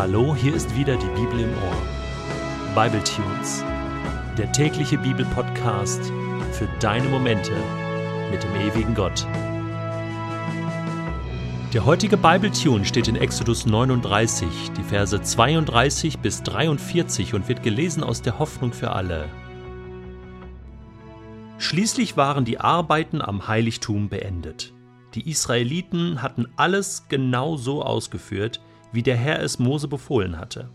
Hallo, hier ist wieder die Bibel im Ohr. Bible Tunes, der tägliche Bibelpodcast für deine Momente mit dem ewigen Gott. Der heutige Bible Tune steht in Exodus 39, die Verse 32 bis 43 und wird gelesen aus der Hoffnung für alle. Schließlich waren die Arbeiten am Heiligtum beendet. Die Israeliten hatten alles genau so ausgeführt, wie der Herr es Mose befohlen hatte.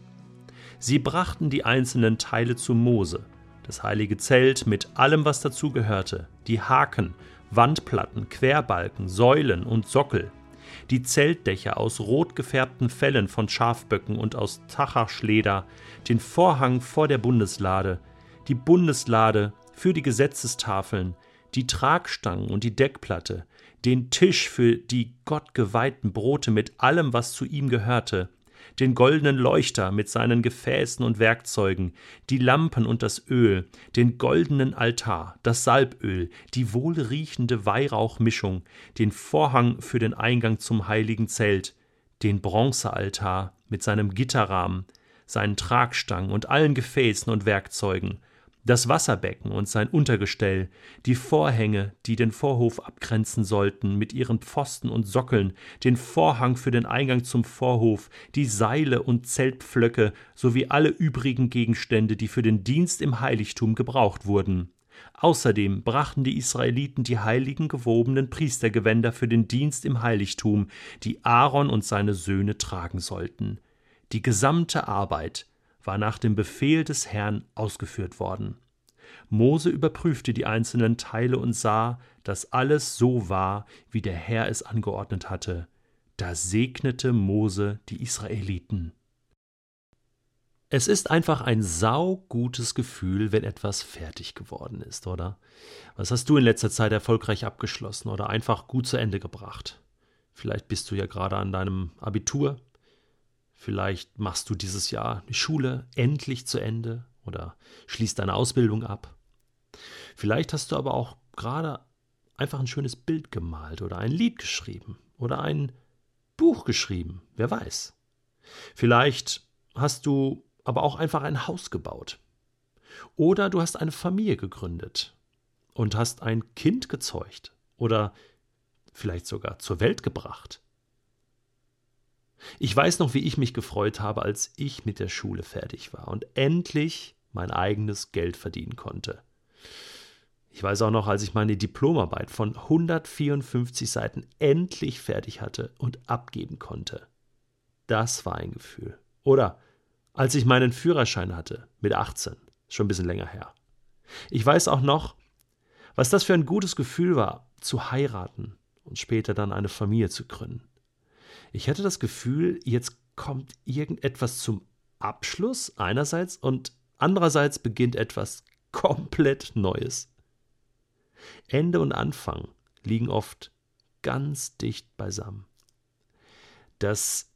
Sie brachten die einzelnen Teile zu Mose, das heilige Zelt mit allem, was dazu gehörte, die Haken, Wandplatten, Querbalken, Säulen und Sockel, die Zeltdächer aus rot gefärbten Fellen von Schafböcken und aus Tachachschleder, den Vorhang vor der Bundeslade, die Bundeslade für die Gesetzestafeln, die Tragstangen und die Deckplatte, den Tisch für die Gott geweihten Brote mit allem, was zu ihm gehörte, den goldenen Leuchter mit seinen Gefäßen und Werkzeugen, die Lampen und das Öl, den goldenen Altar, das Salböl, die wohlriechende Weihrauchmischung, den Vorhang für den Eingang zum heiligen Zelt, den Bronzealtar mit seinem Gitterrahmen, seinen Tragstangen und allen Gefäßen und Werkzeugen, das Wasserbecken und sein Untergestell, die Vorhänge, die den Vorhof abgrenzen sollten, mit ihren Pfosten und Sockeln, den Vorhang für den Eingang zum Vorhof, die Seile und Zeltpflöcke sowie alle übrigen Gegenstände, die für den Dienst im Heiligtum gebraucht wurden. Außerdem brachten die Israeliten die heiligen gewobenen Priestergewänder für den Dienst im Heiligtum, die Aaron und seine Söhne tragen sollten. Die gesamte Arbeit, war nach dem Befehl des Herrn ausgeführt worden. Mose überprüfte die einzelnen Teile und sah, dass alles so war, wie der Herr es angeordnet hatte. Da segnete Mose die Israeliten. Es ist einfach ein saugutes Gefühl, wenn etwas fertig geworden ist, oder? Was hast du in letzter Zeit erfolgreich abgeschlossen oder einfach gut zu Ende gebracht? Vielleicht bist du ja gerade an deinem Abitur Vielleicht machst du dieses Jahr die Schule endlich zu Ende oder schließt deine Ausbildung ab. Vielleicht hast du aber auch gerade einfach ein schönes Bild gemalt oder ein Lied geschrieben oder ein Buch geschrieben, wer weiß. Vielleicht hast du aber auch einfach ein Haus gebaut. Oder du hast eine Familie gegründet und hast ein Kind gezeugt oder vielleicht sogar zur Welt gebracht. Ich weiß noch, wie ich mich gefreut habe, als ich mit der Schule fertig war und endlich mein eigenes Geld verdienen konnte. Ich weiß auch noch, als ich meine Diplomarbeit von 154 Seiten endlich fertig hatte und abgeben konnte. Das war ein Gefühl. Oder als ich meinen Führerschein hatte, mit 18, schon ein bisschen länger her. Ich weiß auch noch, was das für ein gutes Gefühl war, zu heiraten und später dann eine Familie zu gründen. Ich hatte das Gefühl, jetzt kommt irgendetwas zum Abschluss einerseits und andererseits beginnt etwas komplett Neues. Ende und Anfang liegen oft ganz dicht beisammen. Das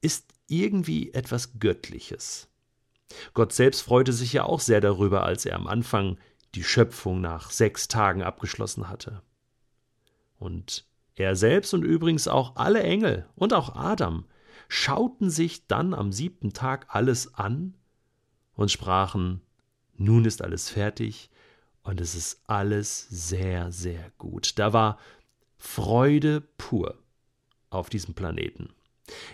ist irgendwie etwas Göttliches. Gott selbst freute sich ja auch sehr darüber, als er am Anfang die Schöpfung nach sechs Tagen abgeschlossen hatte. Und er selbst und übrigens auch alle Engel und auch Adam schauten sich dann am siebten Tag alles an und sprachen, nun ist alles fertig und es ist alles sehr, sehr gut. Da war Freude pur auf diesem Planeten.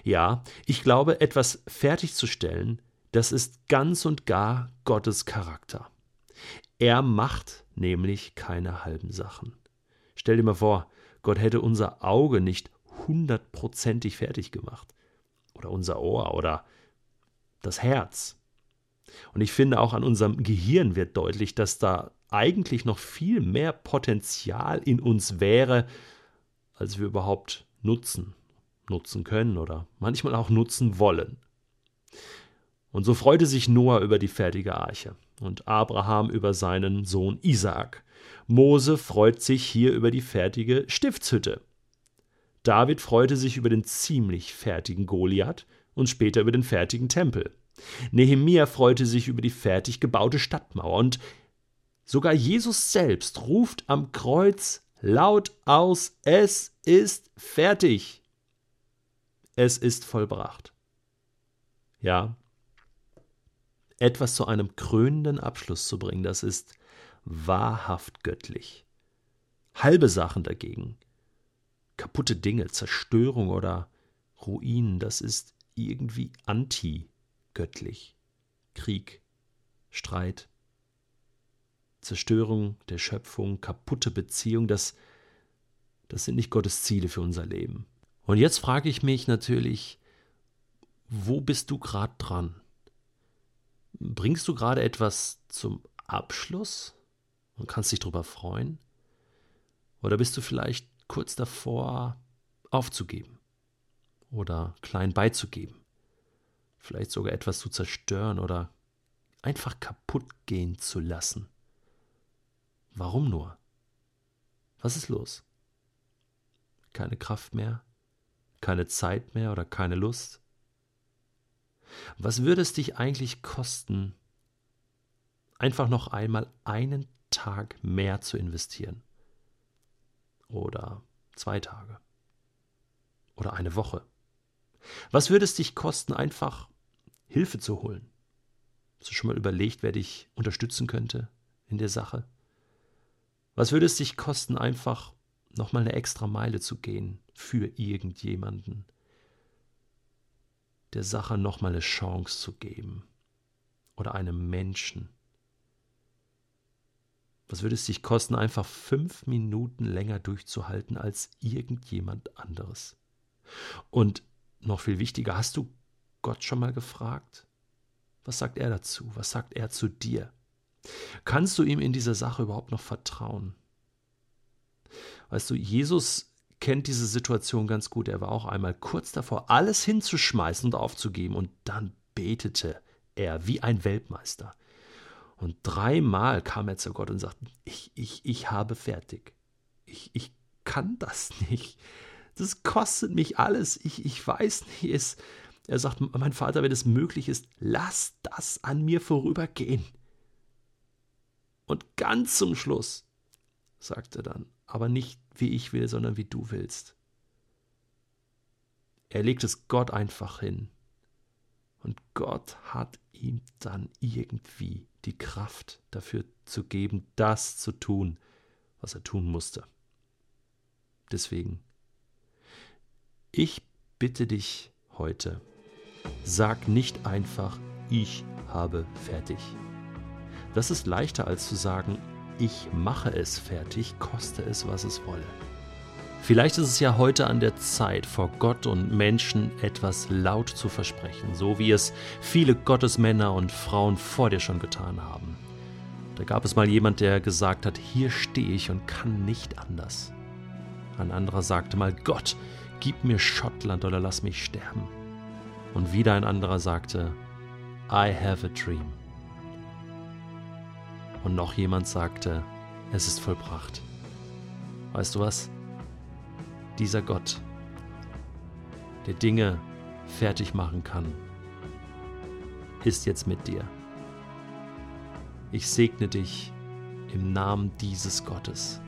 Ja, ich glaube, etwas fertigzustellen, das ist ganz und gar Gottes Charakter. Er macht nämlich keine halben Sachen. Stell dir mal vor, Gott hätte unser Auge nicht hundertprozentig fertig gemacht. Oder unser Ohr oder das Herz. Und ich finde auch an unserem Gehirn wird deutlich, dass da eigentlich noch viel mehr Potenzial in uns wäre, als wir überhaupt nutzen, nutzen können oder manchmal auch nutzen wollen. Und so freute sich Noah über die fertige Arche und Abraham über seinen Sohn Isaak. Mose freut sich hier über die fertige Stiftshütte. David freute sich über den ziemlich fertigen Goliath und später über den fertigen Tempel. Nehemia freute sich über die fertig gebaute Stadtmauer und sogar Jesus selbst ruft am Kreuz laut aus: Es ist fertig. Es ist vollbracht. Ja, etwas zu einem krönenden Abschluss zu bringen, das ist wahrhaft göttlich. Halbe Sachen dagegen, kaputte Dinge, Zerstörung oder Ruinen, das ist irgendwie anti-göttlich. Krieg, Streit, Zerstörung der Schöpfung, kaputte Beziehung, das, das sind nicht Gottes Ziele für unser Leben. Und jetzt frage ich mich natürlich, wo bist du gerade dran? Bringst du gerade etwas zum Abschluss und kannst dich darüber freuen? Oder bist du vielleicht kurz davor aufzugeben oder klein beizugeben? Vielleicht sogar etwas zu zerstören oder einfach kaputt gehen zu lassen? Warum nur? Was ist los? Keine Kraft mehr? Keine Zeit mehr oder keine Lust? Was würde es dich eigentlich kosten, einfach noch einmal einen Tag mehr zu investieren? Oder zwei Tage? Oder eine Woche? Was würde es dich kosten, einfach Hilfe zu holen? Hast du schon mal überlegt, wer dich unterstützen könnte in der Sache? Was würde es dich kosten, einfach nochmal eine extra Meile zu gehen für irgendjemanden? Der Sache nochmal eine Chance zu geben. Oder einem Menschen. Was würde es dich kosten, einfach fünf Minuten länger durchzuhalten als irgendjemand anderes? Und noch viel wichtiger, hast du Gott schon mal gefragt? Was sagt er dazu? Was sagt er zu dir? Kannst du ihm in dieser Sache überhaupt noch vertrauen? Weißt du, Jesus kennt diese Situation ganz gut. Er war auch einmal kurz davor, alles hinzuschmeißen und aufzugeben. Und dann betete er wie ein Weltmeister. Und dreimal kam er zu Gott und sagte, ich, ich, ich habe fertig. Ich, ich kann das nicht. Das kostet mich alles. Ich, ich weiß nicht. Es, er sagt, mein Vater, wenn es möglich ist, lass das an mir vorübergehen. Und ganz zum Schluss sagt er dann, aber nicht wie ich will, sondern wie du willst. Er legt es Gott einfach hin. Und Gott hat ihm dann irgendwie die Kraft dafür zu geben, das zu tun, was er tun musste. Deswegen, ich bitte dich heute, sag nicht einfach, ich habe fertig. Das ist leichter als zu sagen, ich mache es fertig, koste es, was es wolle. Vielleicht ist es ja heute an der Zeit, vor Gott und Menschen etwas laut zu versprechen, so wie es viele Gottesmänner und Frauen vor dir schon getan haben. Da gab es mal jemand, der gesagt hat, hier stehe ich und kann nicht anders. Ein anderer sagte mal, Gott, gib mir Schottland oder lass mich sterben. Und wieder ein anderer sagte, I have a dream. Und noch jemand sagte, es ist vollbracht. Weißt du was? Dieser Gott, der Dinge fertig machen kann, ist jetzt mit dir. Ich segne dich im Namen dieses Gottes.